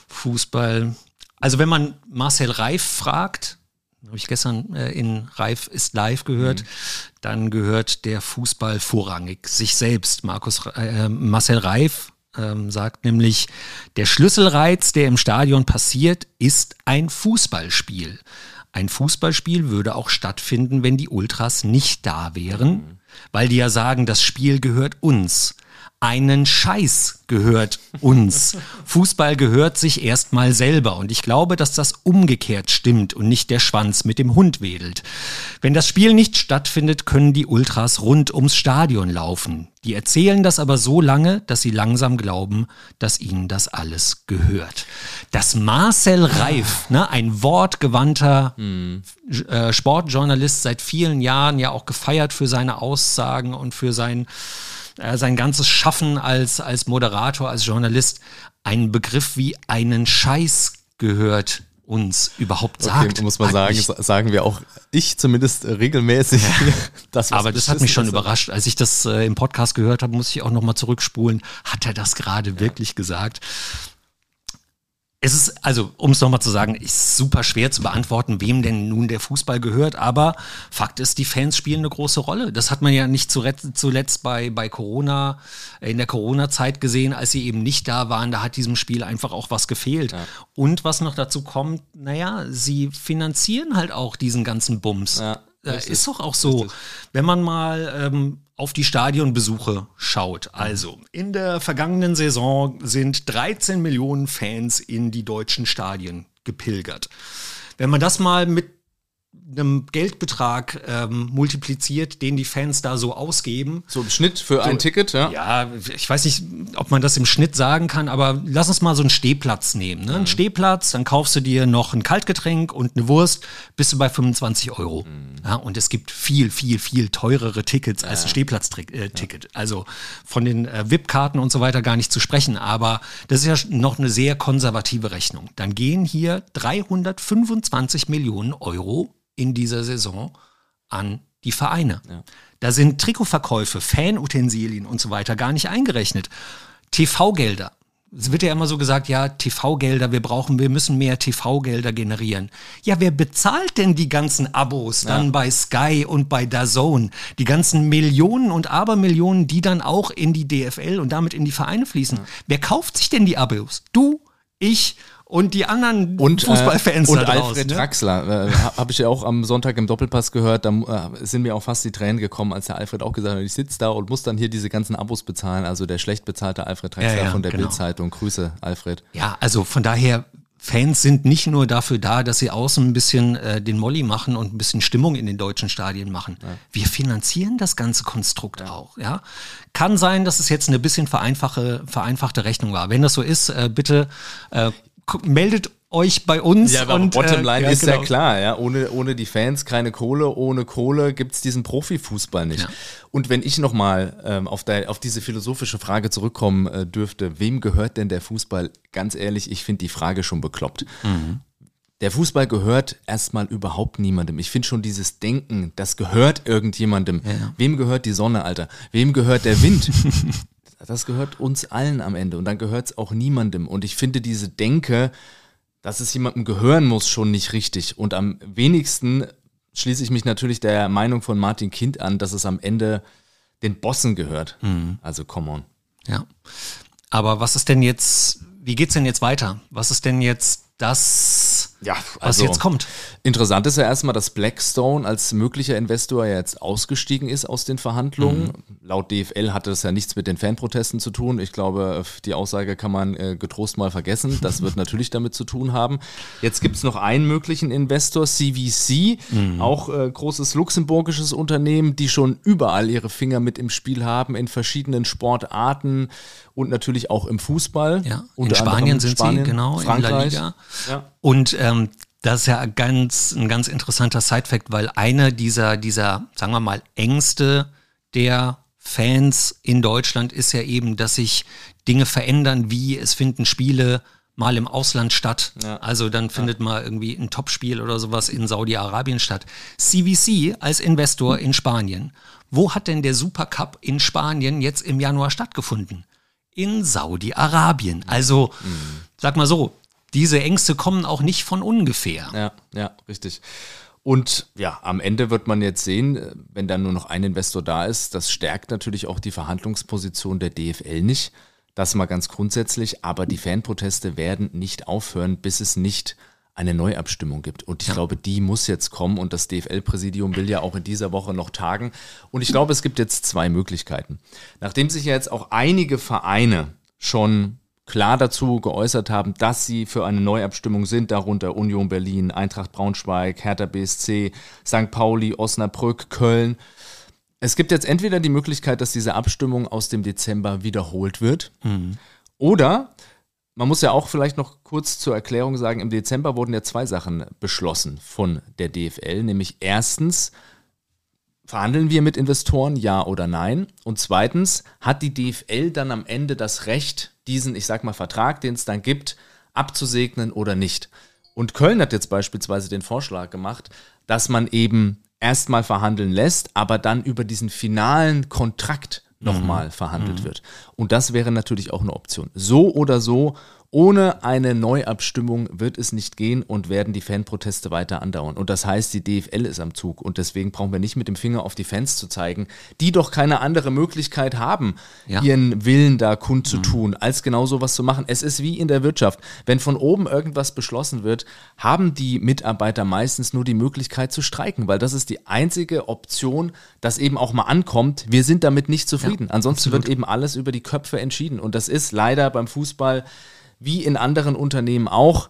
Fußball? Also wenn man Marcel Reif fragt, habe ich gestern äh, in Reif ist live gehört, mhm. dann gehört der Fußball vorrangig sich selbst. Markus äh, Marcel Reif ähm, sagt nämlich, der Schlüsselreiz, der im Stadion passiert, ist ein Fußballspiel. Ein Fußballspiel würde auch stattfinden, wenn die Ultras nicht da wären, mhm. weil die ja sagen, das Spiel gehört uns einen Scheiß gehört uns. Fußball gehört sich erstmal selber. Und ich glaube, dass das umgekehrt stimmt und nicht der Schwanz mit dem Hund wedelt. Wenn das Spiel nicht stattfindet, können die Ultras rund ums Stadion laufen. Die erzählen das aber so lange, dass sie langsam glauben, dass ihnen das alles gehört. Dass Marcel Reif, ne, ein wortgewandter hm. äh, Sportjournalist seit vielen Jahren, ja auch gefeiert für seine Aussagen und für sein äh, sein ganzes Schaffen als, als Moderator, als Journalist, einen Begriff wie einen Scheiß gehört uns überhaupt sagt. Okay, muss man sagen, sagen wir auch, ich zumindest regelmäßig. Ja. das, Aber das hat mich schon überrascht. Als ich das äh, im Podcast gehört habe, muss ich auch nochmal zurückspulen. Hat er das gerade ja. wirklich gesagt? Es ist, also, um es nochmal zu sagen, ist super schwer zu beantworten, wem denn nun der Fußball gehört. Aber Fakt ist, die Fans spielen eine große Rolle. Das hat man ja nicht zuletzt bei, bei Corona, äh, in der Corona-Zeit gesehen, als sie eben nicht da waren. Da hat diesem Spiel einfach auch was gefehlt. Ja. Und was noch dazu kommt, naja, sie finanzieren halt auch diesen ganzen Bums. Ja. Äh, ist doch auch so. Richtig. Wenn man mal ähm, auf die Stadionbesuche schaut. Also, in der vergangenen Saison sind 13 Millionen Fans in die deutschen Stadien gepilgert. Wenn man das mal mit einem Geldbetrag ähm, multipliziert, den die Fans da so ausgeben. So im Schnitt für so, ein Ticket, ja? Ja, ich weiß nicht, ob man das im Schnitt sagen kann, aber lass uns mal so einen Stehplatz nehmen. Ne? Mhm. Einen Stehplatz, dann kaufst du dir noch ein Kaltgetränk und eine Wurst, bist du bei 25 Euro. Mhm. Ja, und es gibt viel, viel, viel teurere Tickets als ein Stehplatzticket. Äh, ja. Also von den äh, VIP-Karten und so weiter gar nicht zu sprechen, aber das ist ja noch eine sehr konservative Rechnung. Dann gehen hier 325 Millionen Euro in dieser Saison an die Vereine. Ja. Da sind Trikotverkäufe, Fanutensilien und so weiter gar nicht eingerechnet. TV-Gelder. Es wird ja immer so gesagt, ja, TV-Gelder, wir brauchen, wir müssen mehr TV-Gelder generieren. Ja, wer bezahlt denn die ganzen Abos ja. dann bei Sky und bei DAZN? Die ganzen Millionen und Abermillionen, die dann auch in die DFL und damit in die Vereine fließen. Ja. Wer kauft sich denn die Abos? Du, ich und die anderen und, äh, Fußballfans äh, und da draußen, Alfred ne? Draxler äh, habe ich ja auch am Sonntag im Doppelpass gehört, da äh, sind mir auch fast die Tränen gekommen, als der Alfred auch gesagt hat, ich sitze da und muss dann hier diese ganzen Abos bezahlen, also der schlecht bezahlte Alfred Draxler ja, ja, von der genau. Bildzeitung. Grüße Alfred. Ja, also von daher Fans sind nicht nur dafür da, dass sie außen ein bisschen äh, den Molly machen und ein bisschen Stimmung in den deutschen Stadien machen. Ja. Wir finanzieren das ganze Konstrukt ja. auch. Ja, kann sein, dass es jetzt eine bisschen vereinfachte, vereinfachte Rechnung war. Wenn das so ist, äh, bitte äh, meldet euch bei uns. Ja, aber und, Bottomline äh, ja, ist genau. ja klar, ja. Ohne, ohne die Fans keine Kohle, ohne Kohle gibt es diesen Profifußball nicht. Ja. Und wenn ich nochmal ähm, auf, auf diese philosophische Frage zurückkommen äh, dürfte, wem gehört denn der Fußball? Ganz ehrlich, ich finde die Frage schon bekloppt. Mhm. Der Fußball gehört erstmal überhaupt niemandem. Ich finde schon dieses Denken, das gehört irgendjemandem. Ja. Wem gehört die Sonne, Alter? Wem gehört der Wind? das gehört uns allen am Ende und dann gehört es auch niemandem. Und ich finde diese Denke, dass es jemandem gehören muss, schon nicht richtig. Und am wenigsten schließe ich mich natürlich der Meinung von Martin Kind an, dass es am Ende den Bossen gehört. Mhm. Also come on. Ja. Aber was ist denn jetzt, wie geht's denn jetzt weiter? Was ist denn jetzt das, ja, also was jetzt kommt. Interessant ist ja erstmal, dass Blackstone als möglicher Investor jetzt ausgestiegen ist aus den Verhandlungen. Mhm. Laut DFL hatte das ja nichts mit den Fanprotesten zu tun. Ich glaube, die Aussage kann man äh, getrost mal vergessen. Das wird natürlich damit zu tun haben. Jetzt gibt es noch einen möglichen Investor, CVC, mhm. auch äh, großes luxemburgisches Unternehmen, die schon überall ihre Finger mit im Spiel haben, in verschiedenen Sportarten und natürlich auch im Fußball. Ja, in Spanien sind Spanien, sie, genau, Frankreich. in La Liga. Ja. Und ähm, das ist ja ganz, ein ganz interessanter Sidefact, weil einer dieser, dieser, sagen wir mal, Ängste der Fans in Deutschland ist ja eben, dass sich Dinge verändern, wie es finden Spiele mal im Ausland statt. Ja. Also dann findet ja. mal irgendwie ein Topspiel oder sowas in Saudi-Arabien statt. CVC als Investor in Spanien. Wo hat denn der Supercup in Spanien jetzt im Januar stattgefunden? In Saudi-Arabien. Also, mhm. sag mal so, diese Ängste kommen auch nicht von ungefähr. Ja, ja, richtig. Und ja, am Ende wird man jetzt sehen, äh, wenn dann nur noch ein Investor da ist, das stärkt natürlich auch die Verhandlungsposition der DFL nicht. Das mal ganz grundsätzlich, aber die Fanproteste werden nicht aufhören, bis es nicht eine Neuabstimmung gibt. Und ich ja. glaube, die muss jetzt kommen und das DFL-Präsidium will ja auch in dieser Woche noch tagen. Und ich glaube, es gibt jetzt zwei Möglichkeiten. Nachdem sich ja jetzt auch einige Vereine schon klar dazu geäußert haben, dass sie für eine Neuabstimmung sind, darunter Union Berlin, Eintracht Braunschweig, Hertha BSC, St. Pauli, Osnabrück, Köln. Es gibt jetzt entweder die Möglichkeit, dass diese Abstimmung aus dem Dezember wiederholt wird, mhm. oder man muss ja auch vielleicht noch kurz zur Erklärung sagen, im Dezember wurden ja zwei Sachen beschlossen von der DFL, nämlich erstens, verhandeln wir mit Investoren, ja oder nein? Und zweitens, hat die DFL dann am Ende das Recht, diesen, ich sag mal, Vertrag, den es dann gibt, abzusegnen oder nicht? Und Köln hat jetzt beispielsweise den Vorschlag gemacht, dass man eben erstmal verhandeln lässt, aber dann über diesen finalen Kontrakt nochmal mhm. verhandelt mhm. wird. Und das wäre natürlich auch eine Option. So oder so ohne eine Neuabstimmung wird es nicht gehen und werden die Fanproteste weiter andauern. Und das heißt, die DFL ist am Zug. Und deswegen brauchen wir nicht mit dem Finger auf die Fans zu zeigen, die doch keine andere Möglichkeit haben, ja. ihren Willen da kundzutun, mhm. als genau so was zu machen. Es ist wie in der Wirtschaft. Wenn von oben irgendwas beschlossen wird, haben die Mitarbeiter meistens nur die Möglichkeit zu streiken, weil das ist die einzige Option, dass eben auch mal ankommt. Wir sind damit nicht zufrieden. Ja, Ansonsten absolut. wird eben alles über die Köpfe entschieden. Und das ist leider beim Fußball wie in anderen Unternehmen auch,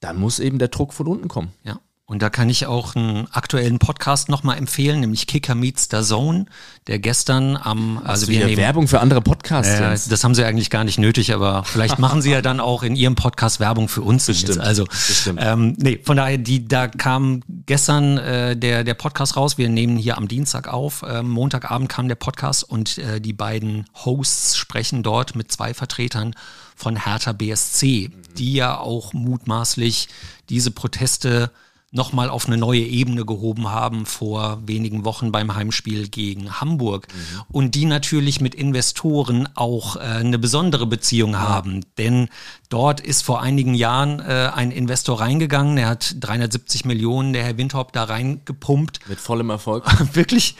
dann muss eben der Druck von unten kommen. Ja. Und da kann ich auch einen aktuellen Podcast nochmal empfehlen, nämlich Kicker Meets the Zone, der gestern am, also wir nehmen, Werbung für andere Podcasts. Äh, das haben sie eigentlich gar nicht nötig, aber vielleicht machen sie ja dann auch in ihrem Podcast Werbung für uns. Bestimmt. Jetzt. Also, Bestimmt. Ähm, nee, von daher, die, da kam gestern äh, der, der Podcast raus. Wir nehmen hier am Dienstag auf. Ähm, Montagabend kam der Podcast und äh, die beiden Hosts sprechen dort mit zwei Vertretern von Hertha BSC, mhm. die ja auch mutmaßlich diese Proteste nochmal auf eine neue Ebene gehoben haben vor wenigen Wochen beim Heimspiel gegen Hamburg. Mhm. Und die natürlich mit Investoren auch äh, eine besondere Beziehung ja. haben. Denn dort ist vor einigen Jahren äh, ein Investor reingegangen, er hat 370 Millionen, der Herr Windhaupt, da reingepumpt. Mit vollem Erfolg. Wirklich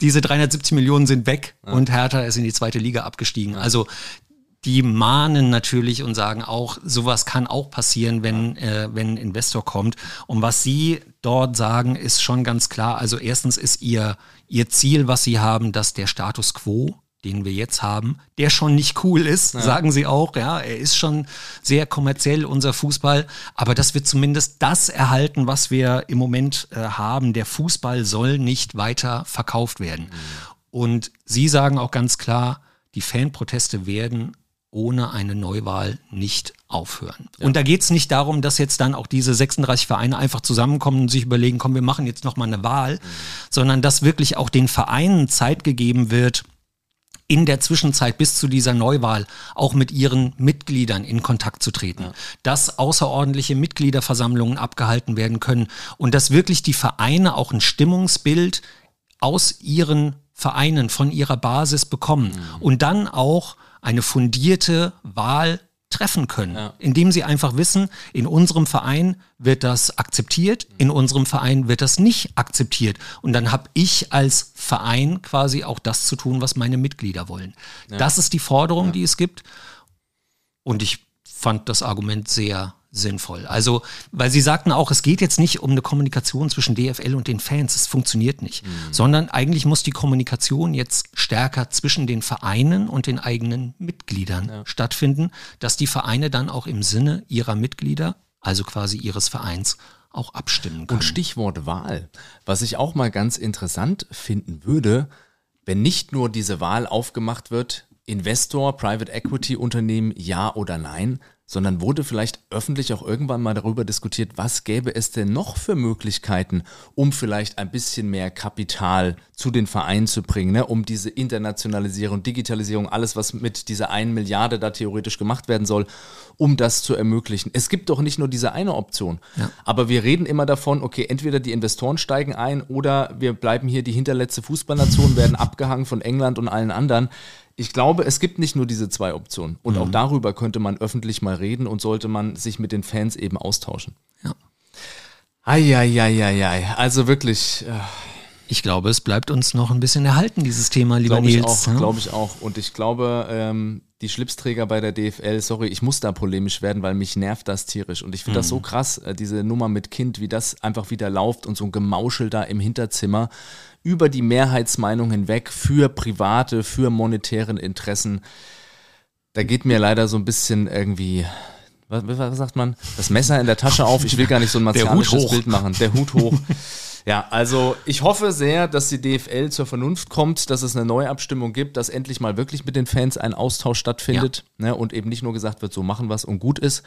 diese 370 Millionen sind weg ja. und Hertha ist in die zweite Liga abgestiegen. Ja. Also die mahnen natürlich und sagen auch, sowas kann auch passieren, wenn, äh, wenn ein Investor kommt. Und was sie dort sagen, ist schon ganz klar. Also erstens ist ihr, ihr Ziel, was sie haben, dass der Status quo, den wir jetzt haben, der schon nicht cool ist, ja. sagen sie auch. Ja, er ist schon sehr kommerziell, unser Fußball. Aber dass wir zumindest das erhalten, was wir im Moment äh, haben. Der Fußball soll nicht weiter verkauft werden. Mhm. Und sie sagen auch ganz klar, die Fanproteste werden ohne eine Neuwahl nicht aufhören. Ja. Und da geht es nicht darum, dass jetzt dann auch diese 36 Vereine einfach zusammenkommen und sich überlegen, komm, wir machen jetzt nochmal eine Wahl, mhm. sondern dass wirklich auch den Vereinen Zeit gegeben wird, in der Zwischenzeit bis zu dieser Neuwahl auch mit ihren Mitgliedern in Kontakt zu treten, ja. dass außerordentliche Mitgliederversammlungen abgehalten werden können und dass wirklich die Vereine auch ein Stimmungsbild aus ihren Vereinen, von ihrer Basis bekommen mhm. und dann auch eine fundierte Wahl treffen können, ja. indem sie einfach wissen, in unserem Verein wird das akzeptiert, in unserem Verein wird das nicht akzeptiert. Und dann habe ich als Verein quasi auch das zu tun, was meine Mitglieder wollen. Ja. Das ist die Forderung, ja. die es gibt. Und ich fand das Argument sehr sinnvoll. Also, weil Sie sagten auch, es geht jetzt nicht um eine Kommunikation zwischen DFL und den Fans, es funktioniert nicht, mhm. sondern eigentlich muss die Kommunikation jetzt stärker zwischen den Vereinen und den eigenen Mitgliedern ja. stattfinden, dass die Vereine dann auch im Sinne ihrer Mitglieder, also quasi ihres Vereins, auch abstimmen können. Und Stichwort Wahl, was ich auch mal ganz interessant finden würde, wenn nicht nur diese Wahl aufgemacht wird, Investor, Private Equity Unternehmen, ja oder nein, sondern wurde vielleicht öffentlich auch irgendwann mal darüber diskutiert, was gäbe es denn noch für Möglichkeiten, um vielleicht ein bisschen mehr Kapital zu den Vereinen zu bringen, ne? um diese Internationalisierung, Digitalisierung, alles, was mit dieser einen Milliarde da theoretisch gemacht werden soll, um das zu ermöglichen. Es gibt doch nicht nur diese eine Option, ja. aber wir reden immer davon, okay, entweder die Investoren steigen ein oder wir bleiben hier die hinterletzte Fußballnation, werden abgehangen von England und allen anderen ich glaube, es gibt nicht nur diese zwei Optionen. Und mhm. auch darüber könnte man öffentlich mal reden und sollte man sich mit den Fans eben austauschen. Ja. Eieieiei. Also wirklich. Ich glaube, es bleibt uns noch ein bisschen erhalten, dieses Thema, lieber glaube Nils. Ich auch, glaube ich auch. Und ich glaube, ähm, die Schlipsträger bei der DFL, sorry, ich muss da polemisch werden, weil mich nervt das tierisch. Und ich finde mhm. das so krass, äh, diese Nummer mit Kind, wie das einfach wieder läuft und so ein Gemauschel da im Hinterzimmer über die Mehrheitsmeinung hinweg für private, für monetären Interessen. Da geht mir leider so ein bisschen irgendwie, was, was sagt man, das Messer in der Tasche auf. Ich will gar nicht so ein martialisches Bild machen. Der Hut hoch. Ja, also ich hoffe sehr, dass die DFL zur Vernunft kommt, dass es eine Neuabstimmung gibt, dass endlich mal wirklich mit den Fans ein Austausch stattfindet ja. ne, und eben nicht nur gesagt wird, so machen was und gut ist.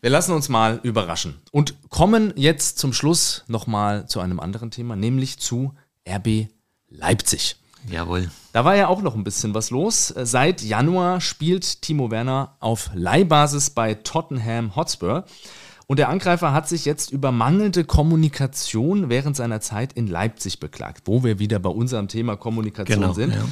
Wir lassen uns mal überraschen und kommen jetzt zum Schluss nochmal zu einem anderen Thema, nämlich zu RB Leipzig. Jawohl. Da war ja auch noch ein bisschen was los. Seit Januar spielt Timo Werner auf Leihbasis bei Tottenham Hotspur. Und der Angreifer hat sich jetzt über mangelnde Kommunikation während seiner Zeit in Leipzig beklagt, wo wir wieder bei unserem Thema Kommunikation genau, sind. Ja.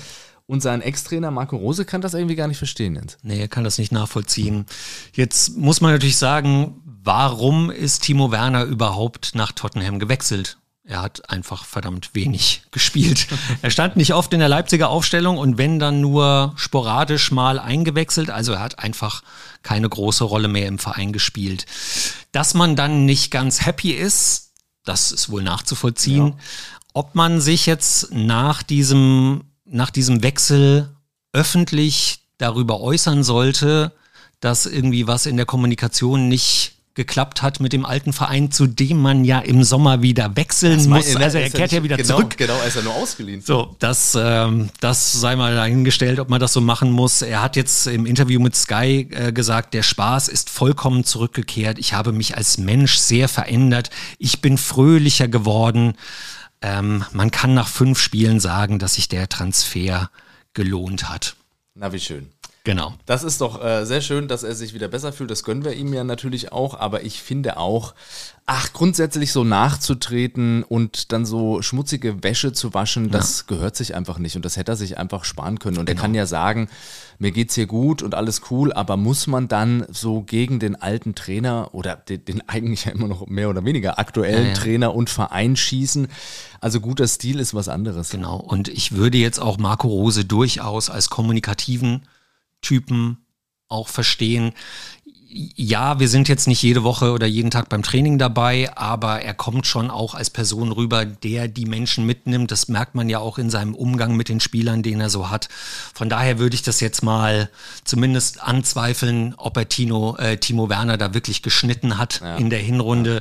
Und sein Ex-Trainer Marco Rose kann das irgendwie gar nicht verstehen, Jens. Nee, er kann das nicht nachvollziehen. Jetzt muss man natürlich sagen, warum ist Timo Werner überhaupt nach Tottenham gewechselt? Er hat einfach verdammt wenig gespielt. er stand nicht oft in der Leipziger Aufstellung und wenn dann nur sporadisch mal eingewechselt. Also er hat einfach keine große Rolle mehr im Verein gespielt. Dass man dann nicht ganz happy ist, das ist wohl nachzuvollziehen. Ja. Ob man sich jetzt nach diesem, nach diesem Wechsel öffentlich darüber äußern sollte, dass irgendwie was in der Kommunikation nicht geklappt hat mit dem alten Verein, zu dem man ja im Sommer wieder wechseln muss. Also er kehrt ja wieder genau, zurück. Genau, er ist ja nur ausgeliehen. So, das, ähm, das sei mal dahingestellt, ob man das so machen muss. Er hat jetzt im Interview mit Sky äh, gesagt, der Spaß ist vollkommen zurückgekehrt. Ich habe mich als Mensch sehr verändert. Ich bin fröhlicher geworden. Ähm, man kann nach fünf Spielen sagen, dass sich der Transfer gelohnt hat. Na, wie schön. Genau. Das ist doch äh, sehr schön, dass er sich wieder besser fühlt. Das gönnen wir ihm ja natürlich auch. Aber ich finde auch, ach, grundsätzlich so nachzutreten und dann so schmutzige Wäsche zu waschen, das ja. gehört sich einfach nicht. Und das hätte er sich einfach sparen können. Und genau. er kann ja sagen, mir geht's hier gut und alles cool, aber muss man dann so gegen den alten Trainer oder den, den eigentlich ja immer noch mehr oder weniger aktuellen ja, ja. Trainer und Verein schießen? Also guter Stil ist was anderes. Genau. Und ich würde jetzt auch Marco Rose durchaus als kommunikativen Typen auch verstehen. Ja, wir sind jetzt nicht jede Woche oder jeden Tag beim Training dabei, aber er kommt schon auch als Person rüber, der die Menschen mitnimmt. Das merkt man ja auch in seinem Umgang mit den Spielern, den er so hat. Von daher würde ich das jetzt mal zumindest anzweifeln, ob er Tino, äh, Timo Werner da wirklich geschnitten hat ja. in der Hinrunde. Ja.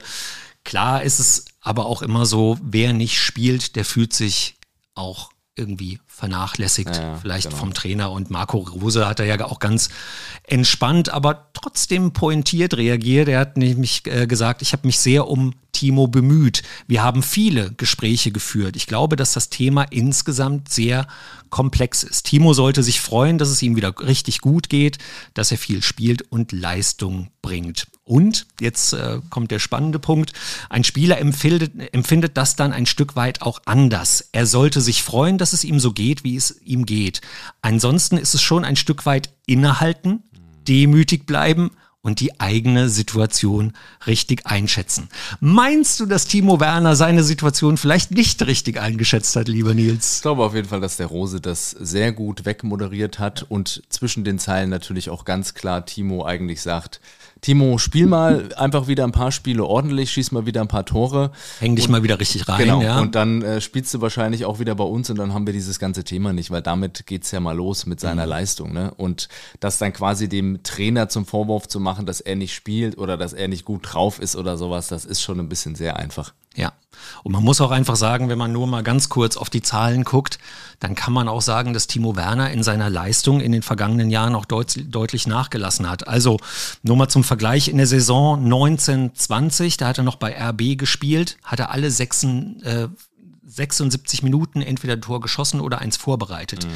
Klar ist es aber auch immer so, wer nicht spielt, der fühlt sich auch irgendwie vernachlässigt, ja, vielleicht genau. vom Trainer. Und Marco Rose hat er ja auch ganz entspannt, aber trotzdem pointiert reagiert. Er hat nämlich äh, gesagt, ich habe mich sehr um Timo bemüht. Wir haben viele Gespräche geführt. Ich glaube, dass das Thema insgesamt sehr komplex ist. Timo sollte sich freuen, dass es ihm wieder richtig gut geht, dass er viel spielt und Leistung bringt. Und jetzt äh, kommt der spannende Punkt. Ein Spieler empfindet, empfindet das dann ein Stück weit auch anders. Er sollte sich freuen, dass es ihm so geht, wie es ihm geht. Ansonsten ist es schon ein Stück weit innehalten, demütig bleiben und die eigene Situation richtig einschätzen. Meinst du, dass Timo Werner seine Situation vielleicht nicht richtig eingeschätzt hat, lieber Nils? Ich glaube auf jeden Fall, dass der Rose das sehr gut wegmoderiert hat und zwischen den Zeilen natürlich auch ganz klar Timo eigentlich sagt, Timo, spiel mal einfach wieder ein paar Spiele ordentlich, schieß mal wieder ein paar Tore. Häng dich und, mal wieder richtig rein, genau, ja. Und dann äh, spielst du wahrscheinlich auch wieder bei uns und dann haben wir dieses ganze Thema nicht, weil damit geht's ja mal los mit seiner mhm. Leistung. Ne? Und das dann quasi dem Trainer zum Vorwurf zu machen, dass er nicht spielt oder dass er nicht gut drauf ist oder sowas, das ist schon ein bisschen sehr einfach. Ja. Und man muss auch einfach sagen, wenn man nur mal ganz kurz auf die Zahlen guckt, dann kann man auch sagen, dass Timo Werner in seiner Leistung in den vergangenen Jahren auch deut deutlich nachgelassen hat. Also nur mal zum Vergleich, in der Saison 1920, da hat er noch bei RB gespielt, hat er alle sechs, äh, 76 Minuten entweder ein Tor geschossen oder eins vorbereitet. Mhm.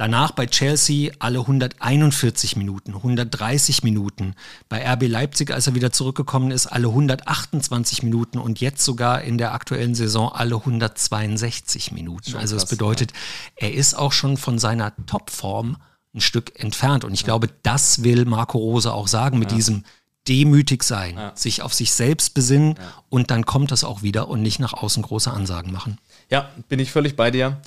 Danach bei Chelsea alle 141 Minuten, 130 Minuten. Bei RB Leipzig, als er wieder zurückgekommen ist, alle 128 Minuten und jetzt sogar in der aktuellen Saison alle 162 Minuten. Schon also es bedeutet, ja. er ist auch schon von seiner Topform ein Stück entfernt. Und ich ja. glaube, das will Marco Rose auch sagen mit ja. diesem demütig sein, sich auf sich selbst besinnen und dann kommt das auch wieder und nicht nach außen große Ansagen machen. Ja, bin ich völlig bei dir.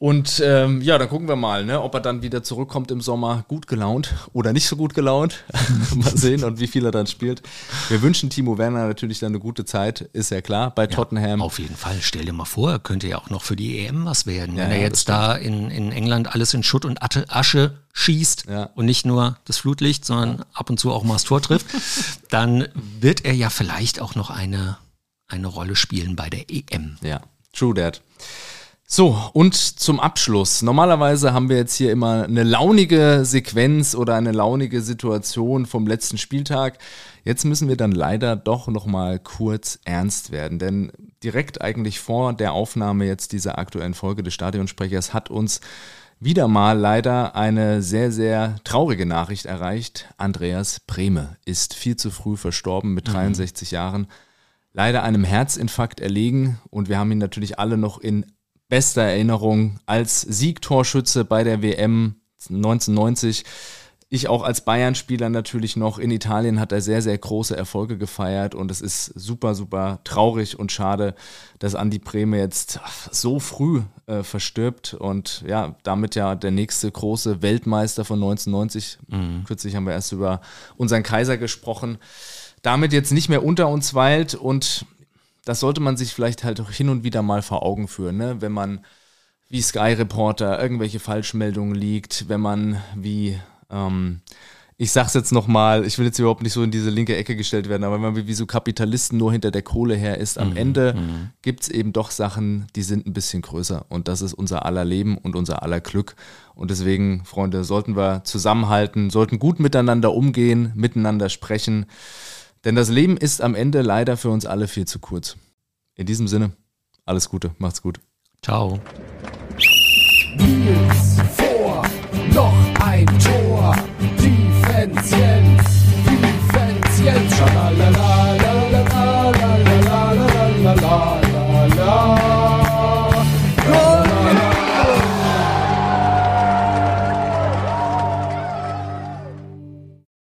Und ähm, ja, dann gucken wir mal, ne, ob er dann wieder zurückkommt im Sommer gut gelaunt oder nicht so gut gelaunt. mal sehen und wie viel er dann spielt. Wir wünschen Timo Werner natürlich dann eine gute Zeit, ist ja klar, bei ja, Tottenham. Auf jeden Fall, stell dir mal vor, er könnte ja auch noch für die EM was werden. Ja, Wenn er jetzt da in, in England alles in Schutt und Asche schießt ja. und nicht nur das Flutlicht, sondern ab und zu auch mal das Tor trifft, dann wird er ja vielleicht auch noch eine, eine Rolle spielen bei der EM. Ja, true that. So, und zum Abschluss. Normalerweise haben wir jetzt hier immer eine launige Sequenz oder eine launige Situation vom letzten Spieltag. Jetzt müssen wir dann leider doch nochmal kurz ernst werden, denn direkt eigentlich vor der Aufnahme jetzt dieser aktuellen Folge des Stadionsprechers hat uns wieder mal leider eine sehr, sehr traurige Nachricht erreicht. Andreas Brehme ist viel zu früh verstorben mit 63 mhm. Jahren leider einem Herzinfarkt erlegen und wir haben ihn natürlich alle noch in bester Erinnerung als Siegtorschütze bei der WM 1990. Ich auch als Bayern-Spieler natürlich noch. In Italien hat er sehr, sehr große Erfolge gefeiert und es ist super, super traurig und schade, dass Andi Breme jetzt so früh äh, verstirbt und ja, damit ja der nächste große Weltmeister von 1990. Mhm. Kürzlich haben wir erst über unseren Kaiser gesprochen. Damit jetzt nicht mehr unter uns weilt und das sollte man sich vielleicht halt auch hin und wieder mal vor Augen führen, ne? wenn man wie Sky Reporter irgendwelche Falschmeldungen liegt, wenn man wie ähm, ich sag's jetzt nochmal, ich will jetzt überhaupt nicht so in diese linke Ecke gestellt werden, aber wenn man wie so Kapitalisten nur hinter der Kohle her ist, am mhm. Ende mhm. gibt's eben doch Sachen, die sind ein bisschen größer. Und das ist unser aller Leben und unser aller Glück. Und deswegen, Freunde, sollten wir zusammenhalten, sollten gut miteinander umgehen, miteinander sprechen. Denn das Leben ist am Ende leider für uns alle viel zu kurz. In diesem Sinne, alles Gute, macht's gut. Ciao. Nils vor, noch ein Tor, Defense Jens, Defense Jens,